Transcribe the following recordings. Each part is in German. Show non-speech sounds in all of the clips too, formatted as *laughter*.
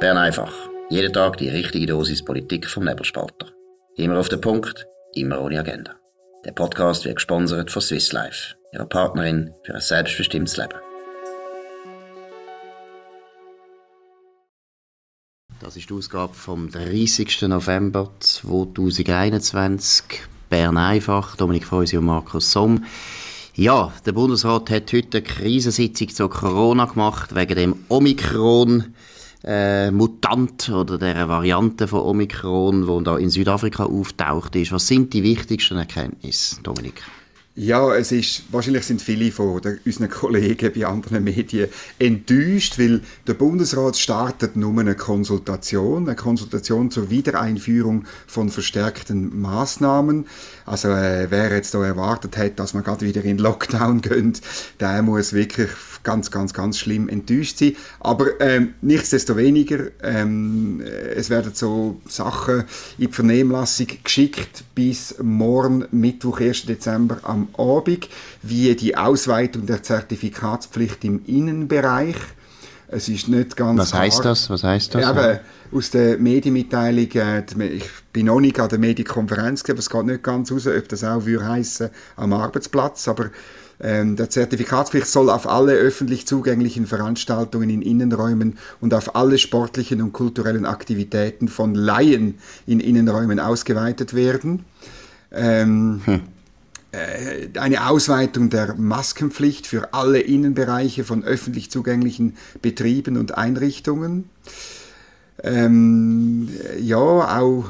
Bern einfach. Jeden Tag die richtige Dosis Politik vom Nebelspalter. Immer auf den Punkt, immer ohne Agenda. Der Podcast wird gesponsert von Swiss Life, ihrer Partnerin für ein selbstbestimmtes Leben. Das ist die Ausgabe vom 30. November 2021. Bern einfach. Dominik Feusi und Markus Somm. Ja, der Bundesrat hat heute eine Krisensitzung zu Corona gemacht, wegen dem Omikron. Äh, Mutant oder der Variante von Omikron, die da in Südafrika auftaucht ist. Was sind die wichtigsten Erkenntnisse, Dominik? Ja, es ist, wahrscheinlich sind viele von unseren Kollegen bei anderen Medien enttäuscht, weil der Bundesrat startet nur eine Konsultation, eine Konsultation zur Wiedereinführung von verstärkten Maßnahmen. Also äh, wer jetzt da erwartet hat, dass man gerade wieder in Lockdown *laughs* geht, der muss wirklich ganz, ganz, ganz schlimm enttäuscht sein. Aber ähm, nichtsdestoweniger, ähm, es werden so Sachen in die Vernehmlassung geschickt bis morgen, Mittwoch, 1. Dezember am Abend, wie die Ausweitung der Zertifikatspflicht im Innenbereich. Es ist nicht ganz Was heißt das? Was heißt das? Ja, aus der Medienmitteilung, äh, ich bin noch nicht an der Medienkonferenz, aber es geht nicht ganz raus, ob das auch würde heissen am Arbeitsplatz, aber ähm, der Zertifikatspflicht soll auf alle öffentlich zugänglichen Veranstaltungen in Innenräumen und auf alle sportlichen und kulturellen Aktivitäten von Laien in Innenräumen ausgeweitet werden. Ähm, hm. Äh, eine Ausweitung der Maskenpflicht für alle Innenbereiche von öffentlich zugänglichen Betrieben und Einrichtungen. Ähm, ja, auch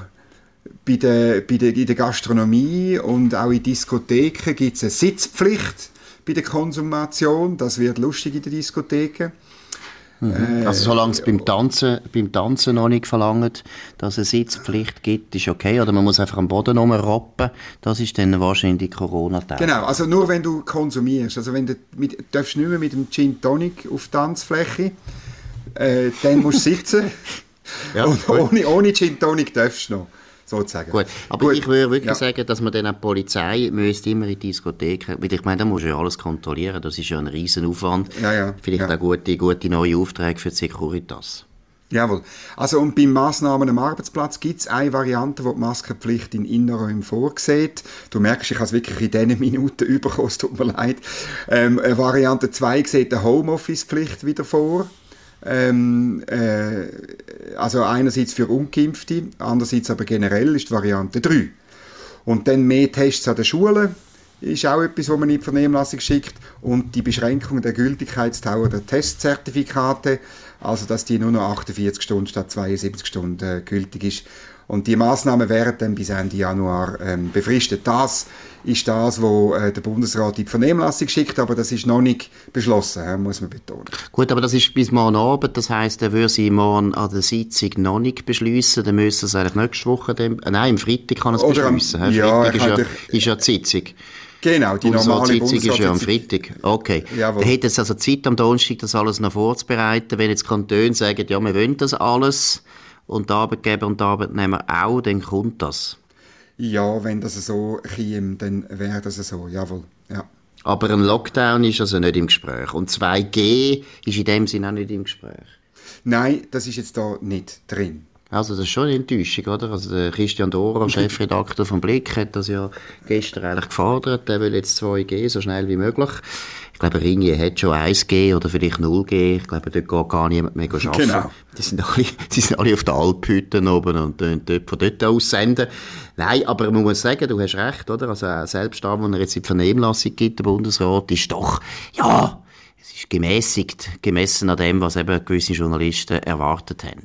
bei der, bei der, in der Gastronomie und auch in Diskotheken gibt es eine Sitzpflicht bei der Konsumation. Das wird lustig in den Diskotheken. Mhm. Also solange es beim Tanzen, beim Tanzen noch nicht verlangt, dass es Sitzpflicht gibt, ist okay. Oder man muss einfach am Boden rumrappen. Das ist dann wahrscheinlich Corona-Tag. Genau, also nur wenn du konsumierst. Also wenn du, mit, darfst nicht mehr mit dem Gin Tonic auf die Tanzfläche, äh, dann musst du sitzen. *laughs* ja, Und ohne, ohne Gin Tonic darfst du noch sozusagen. Gut, aber Gut. ich würde wirklich ja. sagen, dass man dann auch die Polizei müsste immer in die Diskotheken, weil ich meine, da muss ja alles kontrollieren, das ist ja ein riesen Aufwand. Ja, ja. Vielleicht auch gute, gute neue Aufträge für die Securitas. Jawohl. Also und beim Massnahmen am Arbeitsplatz gibt es eine Variante, wo die Maskenpflicht in Innenräumen vorsieht. Du merkst, ich habe es wirklich in diesen Minuten *laughs* überkommen, es tut mir leid. Ähm, Variante 2 sieht eine Homeoffice-Pflicht wieder vor. Ähm, äh, also einerseits für Ungeimpfte, andererseits aber generell ist die Variante 3. Und dann mehr Tests an den Schulen ist auch etwas, was man in die Vernehmlassung schickt. Und die Beschränkung der Gültigkeitsdauer der Testzertifikate, also dass die nur noch 48 Stunden statt 72 Stunden äh, gültig ist. Und die Maßnahmen wären dann bis Ende Januar ähm, befristet. Das ist das, was äh, der Bundesrat in die Vernehmlassung schickt, aber das ist noch nicht beschlossen, äh, muss man betonen. Gut, aber das ist bis morgen Abend, das heisst, er würde sie morgen an der Sitzung noch nicht beschließen, dann müsste es eigentlich nächste Woche, dem, äh, nein, am Freitag kann er es beschließen. Am, ja, Freitag ist ja, ist ja die Sitzung. Genau, die normale Sitzung ist ja am Freitag. Okay. Jawohl. Da hätte es also Zeit am Donnerstag, das alles noch vorzubereiten. Wenn jetzt Kantone sagen, ja, wir wollen das alles und die Arbeitgeber und die Arbeitnehmer auch, dann kommt das. Ja, wenn das so käme, dann wäre das so, jawohl. Ja. Aber ein Lockdown ist also nicht im Gespräch. Und 2G ist in dem Sinne auch nicht im Gespräch. Nein, das ist jetzt da nicht drin. Also das ist schon eine Enttäuschung, oder? Also der Christian Dora, *laughs* Chefredakteur vom Blick, hat das ja gestern eigentlich gefordert. Der will jetzt 2G so schnell wie möglich. Ich glaube, Ringier hat schon 1G oder vielleicht 0G. Ich glaube, dort geht gar niemand mehr arbeiten. Genau. Die sind alle, *laughs* die sind alle auf den Alphütten oben und dort, von dort aus senden. Nein, aber man muss sagen, du hast recht, oder? Also selbst da, wo er jetzt in die Vernehmlassung gibt, der Bundesrat, ist doch, ja, es ist gemäßigt, gemessen an dem, was eben gewisse Journalisten erwartet haben.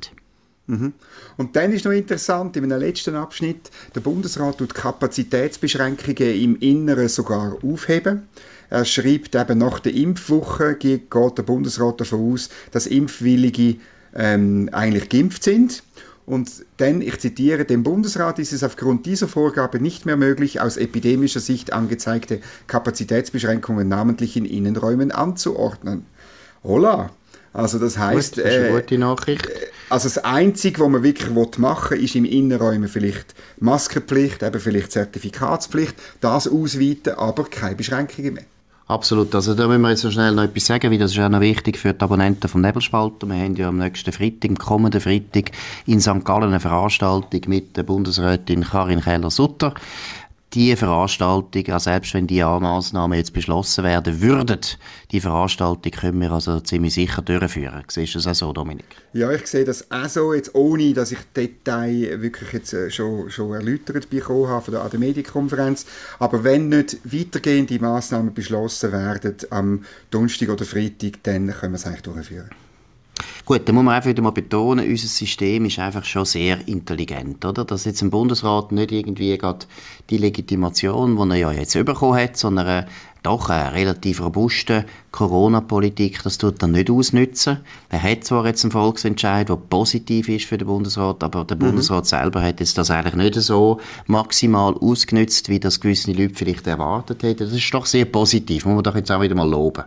Mhm. Und dann ist noch interessant, in einem letzten Abschnitt, der Bundesrat tut Kapazitätsbeschränkungen im Inneren sogar aufheben. Er schreibt eben, nach der Impfwoche geht der Bundesrat davon aus, dass Impfwillige ähm, eigentlich geimpft sind. Und denn, ich zitiere, dem Bundesrat ist es aufgrund dieser Vorgabe nicht mehr möglich, aus epidemischer Sicht angezeigte Kapazitätsbeschränkungen namentlich in Innenräumen anzuordnen. Hola! Also das heißt, Gut, das ist eine äh, gute Nachricht. Äh, also das Einzige, was man wirklich machen will, ist im Innenräumen vielleicht Maskenpflicht, eben vielleicht Zertifikatspflicht, das ausweiten, aber keine Beschränkungen mehr. Absolut. Also da müssen wir jetzt noch schnell noch etwas sagen, weil das ist auch noch wichtig für die Abonnenten vom Nebelspalter. Wir haben ja am nächsten Freitag, am kommenden Freitag in St. Gallen eine Veranstaltung mit der Bundesrätin Karin Keller-Sutter die Veranstaltung, also selbst wenn die Maßnahmen jetzt beschlossen werden würden, die Veranstaltung können wir also ziemlich sicher durchführen. Siehst du das auch so, Dominik? Ja, ich sehe das auch so, jetzt ohne, dass ich Detail wirklich jetzt äh, schon, schon erläutert bekommen habe von der, an der Medienkonferenz. Aber wenn nicht weitergehende Maßnahmen beschlossen werden am Donnerstag oder Freitag, dann können wir es eigentlich durchführen. Gut, da muss man einfach wieder mal betonen, unser System ist einfach schon sehr intelligent, oder? Dass jetzt ein Bundesrat nicht irgendwie gerade die Legitimation, die er ja jetzt bekommen hat, sondern eine, doch eine relativ robuste Corona-Politik, das tut er nicht ausnützen. Er hat zwar jetzt einen Volksentscheid, der positiv ist für den Bundesrat, aber der mhm. Bundesrat selber hat jetzt das eigentlich nicht so maximal ausgenützt, wie das gewisse Leute vielleicht erwartet hätten. Das ist doch sehr positiv, muss man doch jetzt auch wieder mal loben.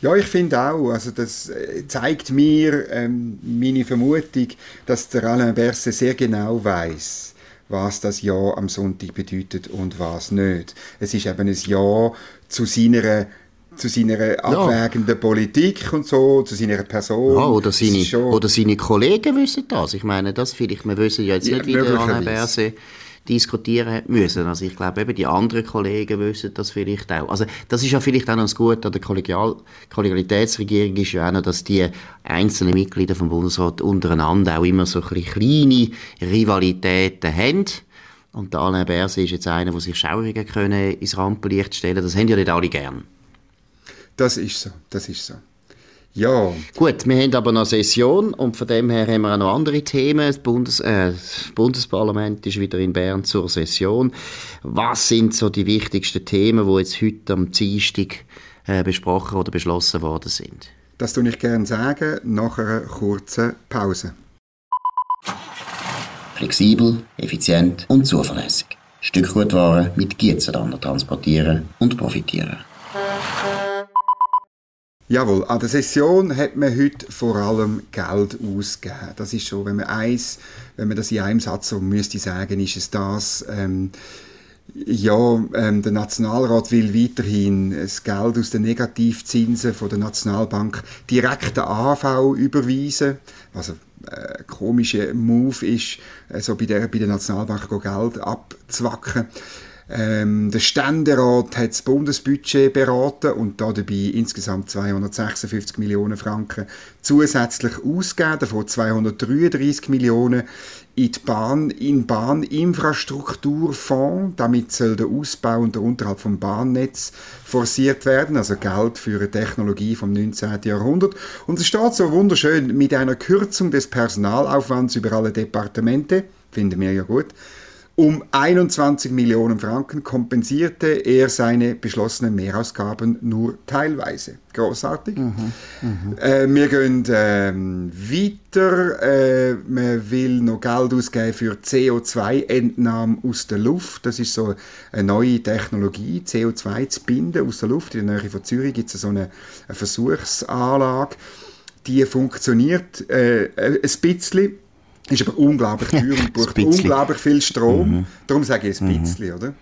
Ja, ich finde auch. Also das äh, zeigt mir ähm, meine Vermutung, dass der Alain Berset sehr genau weiß, was das Ja am Sonntag bedeutet und was nicht. Es ist eben ein Ja zu seiner zu seiner abwägenden ja. Politik und so, zu seiner Person. Ja, oder, seine, oder seine Kollegen wissen das. Ich meine, das vielleicht, wir wissen ja jetzt ja, nicht, wie der Alain Berset diskutieren müssen. Also ich glaube eben, die anderen Kollegen wissen das vielleicht auch. Also das ist ja vielleicht auch noch das Gute an der Kollegial Kollegialitätsregierung ist ja auch noch, dass die einzelnen Mitglieder vom Bundesrat untereinander auch immer so ein kleine Rivalitäten haben. Und der Alain Berset ist jetzt einer, der sich Schauungen können ins Rampenlicht stellen Das haben ja nicht alle gern. Das ist so, das ist so. Ja. Gut, wir haben aber noch Session und von dem her haben wir auch noch andere Themen. Das, Bundes, äh, das Bundesparlament ist wieder in Bern zur Session. Was sind so die wichtigsten Themen, die jetzt heute am Dienstag äh, besprochen oder beschlossen worden sind? Das tue ich gerne sagen, nach einer kurzen Pause. Flexibel, effizient und zuverlässig. Stückgutware mit Gietzenlander transportieren und profitieren. Jawohl, an der Session hat man heute vor allem Geld ausgegeben. Das ist schon, wenn man eins, wenn man das in einem Satz so müsste sagen, ist es das. Ähm, ja, ähm, der Nationalrat will weiterhin das Geld aus den Negativzinsen von der Nationalbank direkt der AV überweisen. Also äh, komischer Move ist, äh, so bei der, bei der Nationalbank Geld abzwacken. Ähm, der Ständerat hat das Bundesbudget beraten und da dabei insgesamt 256 Millionen Franken zusätzlich ausgegeben, davon 233 Millionen in die Bahn, in Bahninfrastrukturfonds. Damit soll der Ausbau und der Unterhalt vom Bahnnetz forciert werden, also Geld für eine Technologie vom 19. Jahrhundert. Und es steht so wunderschön mit einer Kürzung des Personalaufwands über alle Departemente, finden wir ja gut, um 21 Millionen Franken kompensierte er seine beschlossenen Mehrausgaben nur teilweise. Großartig. Mhm, mh. äh, wir gehen ähm, weiter. Äh, man will noch Geld ausgeben für CO2-Entnahme aus der Luft. Das ist so eine neue Technologie, CO2 zu binden aus der Luft. In der Nähe von Zürich gibt es so eine, eine Versuchsanlage. Die funktioniert äh, ein bisschen ist aber unglaublich teuer und *laughs* braucht unglaublich viel Strom. Mhm. Darum sage ich ein bisschen, mhm. oder?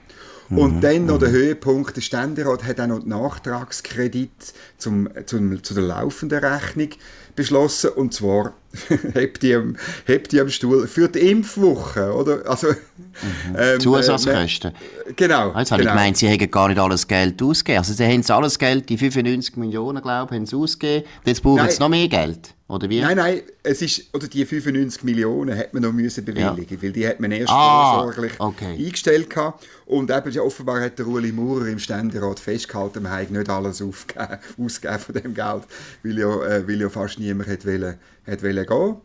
Und mhm. dann noch der mhm. Höhepunkt, der Ständerat hat auch noch den Nachtragskredit zum, zum, zu der laufenden Rechnung beschlossen, und zwar *laughs* hebt die, am, hebt die am Stuhl für die Impfwoche, oder? Also, mhm. ähm, Zusatzkosten. Äh, genau. Jetzt habe genau. ich gemeint, sie hätten gar nicht alles Geld ausgegeben. Also sie haben alles Geld, die 95 Millionen, glaube ich, haben sie ausgegeben. Jetzt brauchen sie noch mehr Geld. Oder wie? Nein, nein, es ist, oder die 95 Millionen hat man noch müssen bewilligen, ja. weil die hat man erst ah, vorsorglich okay. eingestellt gehabt. Und eben, offenbar hat der Ueli Maurer im Ständerat festgehalten, man habe nicht alles aufgegeben, *laughs* ausgegeben von dem Geld, weil ja, äh, weil ja fast niemand hat wollen, hat wollen gehen.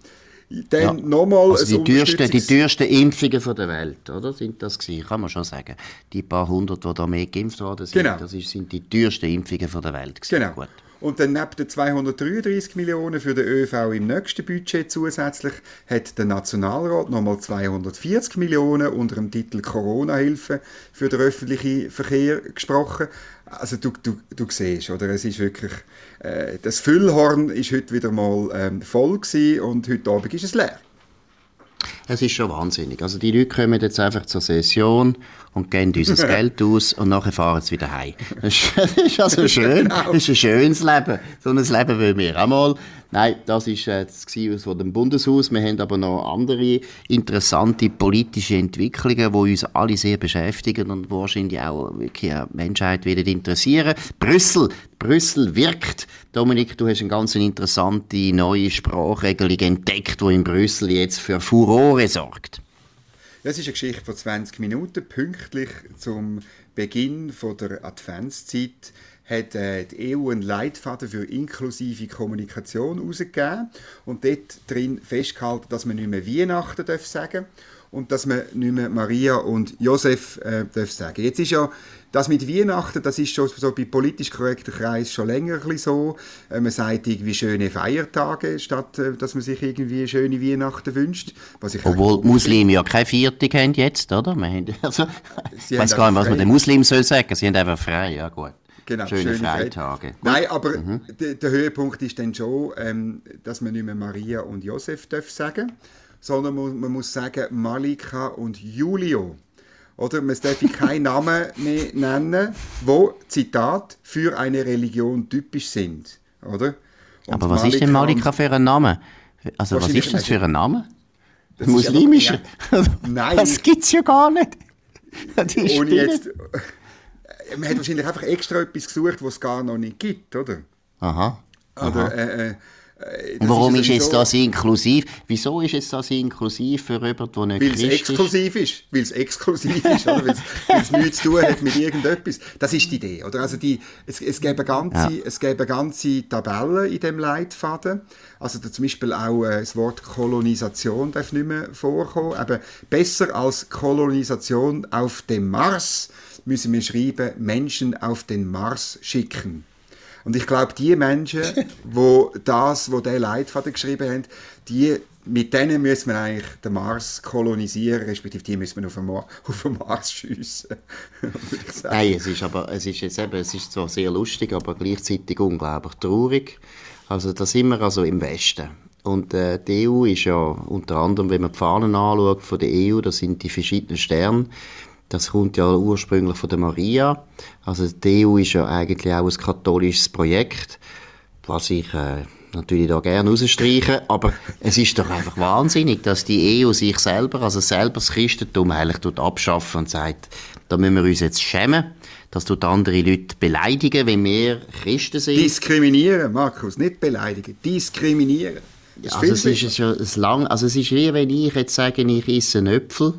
Dann ja. nochmal also die, teuersten, die teuersten Impfungen der Welt, oder? Sind das gewesen, kann man schon sagen. Die paar hundert, die da mehr geimpft worden sind, genau. das sind die teuersten Impfungen der Welt gewesen. Genau. Gut. Und dann neben den 233 Millionen für den ÖV im nächsten Budget zusätzlich hat der Nationalrat nochmal 240 Millionen unter dem Titel Corona-Hilfe für den öffentlichen Verkehr gesprochen. Also du, du, du siehst, oder? Es ist wirklich, äh, das Füllhorn ist heute wieder mal ähm, voll gewesen und heute Abend ist es leer. Es ist schon wahnsinnig. Also die Leute kommen jetzt einfach zur Session und geben uns das *laughs* Geld aus und nachher fahren sie wieder heim. Das ist, *laughs* also schön. Genau. Das ist ein schönes Leben. So ein Leben wollen wir auch mal. Nein, das ist äh, das von dem Bundeshaus. Wir haben aber noch andere interessante politische Entwicklungen, die uns alle sehr beschäftigen und wahrscheinlich auch wirklich die Menschheit wieder interessieren. Brüssel, Brüssel wirkt. Dominik, du hast eine ganz interessante neue Sprachregelung entdeckt, die in Brüssel jetzt für Furore sorgt. Das ist eine Geschichte von 20 Minuten, pünktlich zum Beginn der Adventszeit hat äh, die EU einen Leitfaden für inklusive Kommunikation herausgegeben und dort drin festgehalten, dass man nicht mehr Weihnachten darf sagen und dass man nicht mehr Maria und Josef äh, darf sagen. Jetzt ist ja das mit Weihnachten, das ist schon so bei politisch korrekten Kreisen schon länger ein so. Äh, man sagt irgendwie schöne Feiertage, statt äh, dass man sich irgendwie schöne Weihnachten wünscht. Obwohl die Muslime ja keine Viertig haben jetzt, oder? Haben, *laughs* also, ich weiß gar nicht, was man den Muslimen soll sagen. Sie haben einfach frei, ja gut. Genau, schöne, schöne Freitage. Gut. Nein, aber mhm. der, der, Höhepunkt ist dann schon, ähm, dass man nicht mehr Maria und Josef darf sagen, sondern man, muss sagen Malika und Julio. Oder man darf keinen Namen mehr nennen, wo Zitat für eine Religion typisch sind, oder? Und aber was Malika ist denn Malika für ein Name? Also was ist das für ein Name? Muslimischer? Ja, nein. Das gibt's ja gar nicht. Ohne jetzt man hat wahrscheinlich einfach extra etwas gesucht, was es gar noch nicht gibt, oder? Aha. Oder, Äh, äh, und warum ist, jetzt das inklusiv? Wieso ist jetzt das inklusiv für jemanden, der nicht Weil es exklusiv ist. Weil es exklusiv ist, oder? Weil es *laughs* nichts zu tun hat mit irgendetwas. Das ist die Idee, oder? Also die, es, es gäbe ganze, ja. es gäbe ganze Tabellen in dem Leitfaden. Also da zum Beispiel auch äh, das Wort Kolonisation darf nicht mehr vorkommen. Aber besser als Kolonisation auf dem Mars müssen wir schreiben, Menschen auf den Mars schicken. Und ich glaube, die Menschen, *laughs* wo das, wo der Leitfaden geschrieben haben, die, mit denen müssen wir eigentlich den Mars kolonisieren, respektive die müssen wir auf den, Mar *laughs* auf den Mars schiessen. *laughs* Nein, es ist aber, es ist jetzt eben, es ist zwar sehr lustig, aber gleichzeitig unglaublich traurig. Also da sind wir also im Westen. Und äh, die EU ist ja unter anderem, wenn man die Fahnen anschaut von der EU, das sind die verschiedenen Sterne, das kommt ja ursprünglich von der Maria. Also die EU ist ja eigentlich auch ein katholisches Projekt, was ich äh, natürlich da gerne rausstreiche, aber es ist doch einfach wahnsinnig, dass die EU sich selber, also selber das Christentum eigentlich tut abschaffen und sagt, da müssen wir uns jetzt schämen. Das tut andere Leute beleidigen, wenn wir Christen sind. Diskriminieren, Markus, nicht beleidigen, diskriminieren. Ja, also es ist schon ein lang, also es ist wie wenn ich jetzt sage, ich esse einen Äpfel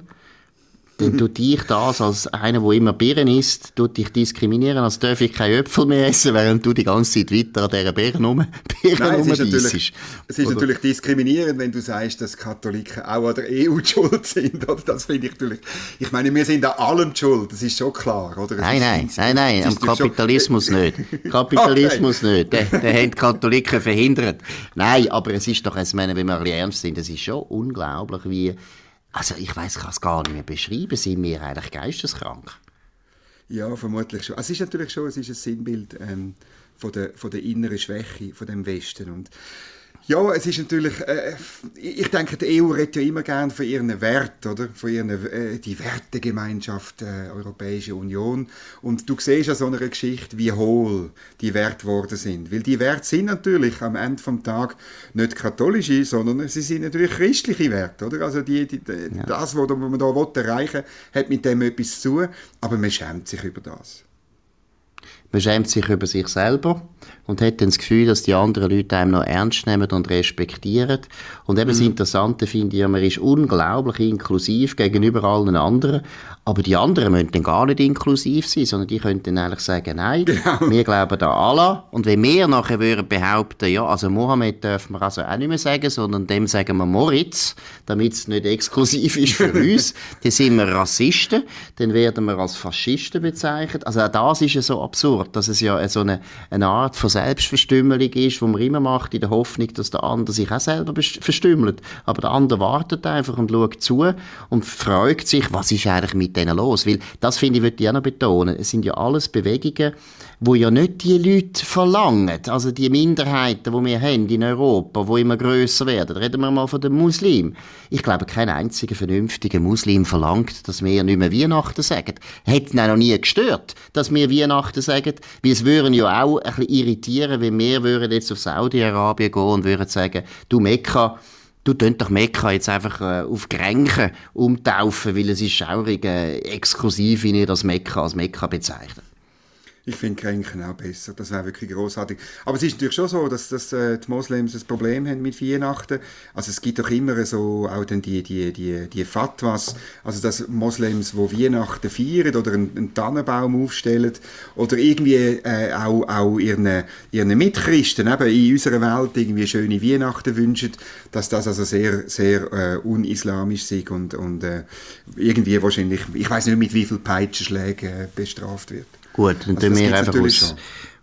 dann tut dich das als einer, der immer Birnen isst, tut dich diskriminieren, als darf ich keine Äpfel mehr essen, während du die ganze Zeit weiter an dieser Birne rum, *laughs* Birne Nein, es ist, natürlich, es ist natürlich diskriminierend, wenn du sagst, dass Katholiken auch an der EU *laughs* schuld sind, oder? Das finde ich natürlich, ich meine, wir sind an allem schuld, das ist schon klar, oder? nein, nein, nein, nein, am Kapitalismus schon... nicht. *laughs* Kapitalismus okay. nicht, den, den haben die Katholiken verhindert. Nein, aber es ist doch, ich meine, wenn wir ein bisschen ernst sind, es ist schon unglaublich, wie also ich weiß, kann es gar nicht mehr beschreiben. Sind wir eigentlich geisteskrank? Ja, vermutlich schon. Also es ist natürlich schon es ist ein Sinnbild ähm, von, der, von der inneren Schwäche von dem Westen. Und ja, es ist natürlich, äh, ich denke, die EU redet ja immer gern von ihren Werten, oder? Von ihren, äh, die Wertegemeinschaft äh, Europäische Union. Und du siehst an so einer Geschichte, wie hohl die Werte geworden sind. Weil die Werte sind natürlich am Ende vom Tag nicht katholische, sondern sie sind natürlich christliche Werte, oder? Also die, die, die ja. das, was man da erreichen will, hat mit dem etwas zu tun, aber man schämt sich über das. Man schämt sich über sich selber und hat dann das Gefühl, dass die anderen Leute einem noch ernst nehmen und respektieren. Und eben mhm. das Interessante finde ich, man ist unglaublich inklusiv gegenüber allen anderen, aber die anderen müssen dann gar nicht inklusiv sein, sondern die können dann eigentlich sagen, nein, genau. wir glauben an Allah. Und wenn wir nachher würden behaupten, ja, also Mohammed dürfen wir also auch nicht mehr sagen, sondern dem sagen wir Moritz, damit es nicht exklusiv ist für *laughs* uns, dann sind wir Rassisten, dann werden wir als Faschisten bezeichnet. Also auch das ist ja so absurd, dass es ja so eine, eine Art von Selbstverstümmelung ist, die man immer macht, in der Hoffnung, dass der andere sich auch selber verstümmelt. Aber der andere wartet einfach und schaut zu und fragt sich, was ist eigentlich mit denen los? Weil das, finde ich, würde ich auch noch betonen. Es sind ja alles Bewegungen, wo ja nicht die Leute verlangen, also die Minderheiten, die wir haben in Europa, wo immer größer werden. Reden wir mal von den Muslimen. Ich glaube, kein einziger vernünftiger Muslim verlangt, dass wir nicht mehr Weihnachten sagen. Hätte ihn noch nie gestört, dass wir Weihnachten sagen, weil es würden ja auch ein bisschen irritieren, wenn wir würden jetzt auf Saudi-Arabien gehen und würden sagen, du Mekka, Du könnt doch Mekka jetzt einfach äh, auf Gränchen umtaufen, weil es ist schaurig äh, exklusiv, wie ihr das Mekka als Mekka bezeichnet. Ich finde Kränken auch besser. Das wäre wirklich großartig. Aber es ist natürlich schon so, dass, dass äh, die Moslems ein Problem haben mit Weihnachten. Also es gibt doch immer so auch dann die, die, die, die Fatwas, also dass Moslems, wo Weihnachten feiern oder einen, einen Tannenbaum aufstellen oder irgendwie äh, auch, auch ihren, ihren Mitchristen eben in unserer Welt irgendwie schöne Weihnachten wünschen, dass das also sehr, sehr äh, unislamisch ist und, und äh, irgendwie wahrscheinlich, ich weiß nicht mit wie viel Peitschenschlägen äh, bestraft wird. Gut, dann also tun wir einfach aus,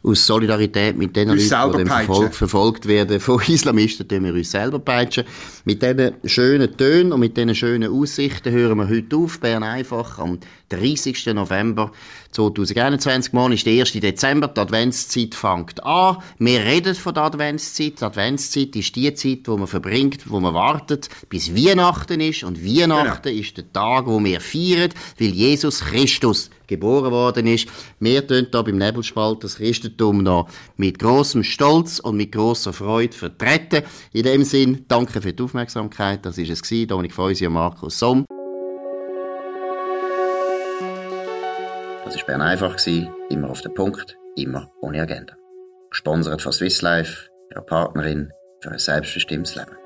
aus Solidarität mit den Leuten, die verfolgt, verfolgt werden von *laughs* Islamisten, tun wir uns selber peitschen. Mit diesen schönen Tönen und mit diesen schönen Aussichten hören wir heute auf. Bern einfach am 30. November 2021. Morgen ist der 1. Dezember. Die Adventszeit fängt an. Wir reden von der Adventszeit. Die Adventszeit ist die Zeit, wo man verbringt, wo man wartet, bis Weihnachten ist. Und Weihnachten genau. ist der Tag, wo wir feiern, weil Jesus Christus geboren worden ist. Wir tun hier beim Nebelspalt das Christentum noch mit großem Stolz und mit großer Freude vertreten. In dem Sinn, danke für die Aufmerksamkeit. Das ist es Dominik Feusi und Markus Somm. Das war Bern einfach, immer auf den Punkt, immer ohne Agenda. Gesponsert von Swiss Life, ihrer Partnerin für ein selbstbestimmtes Leben.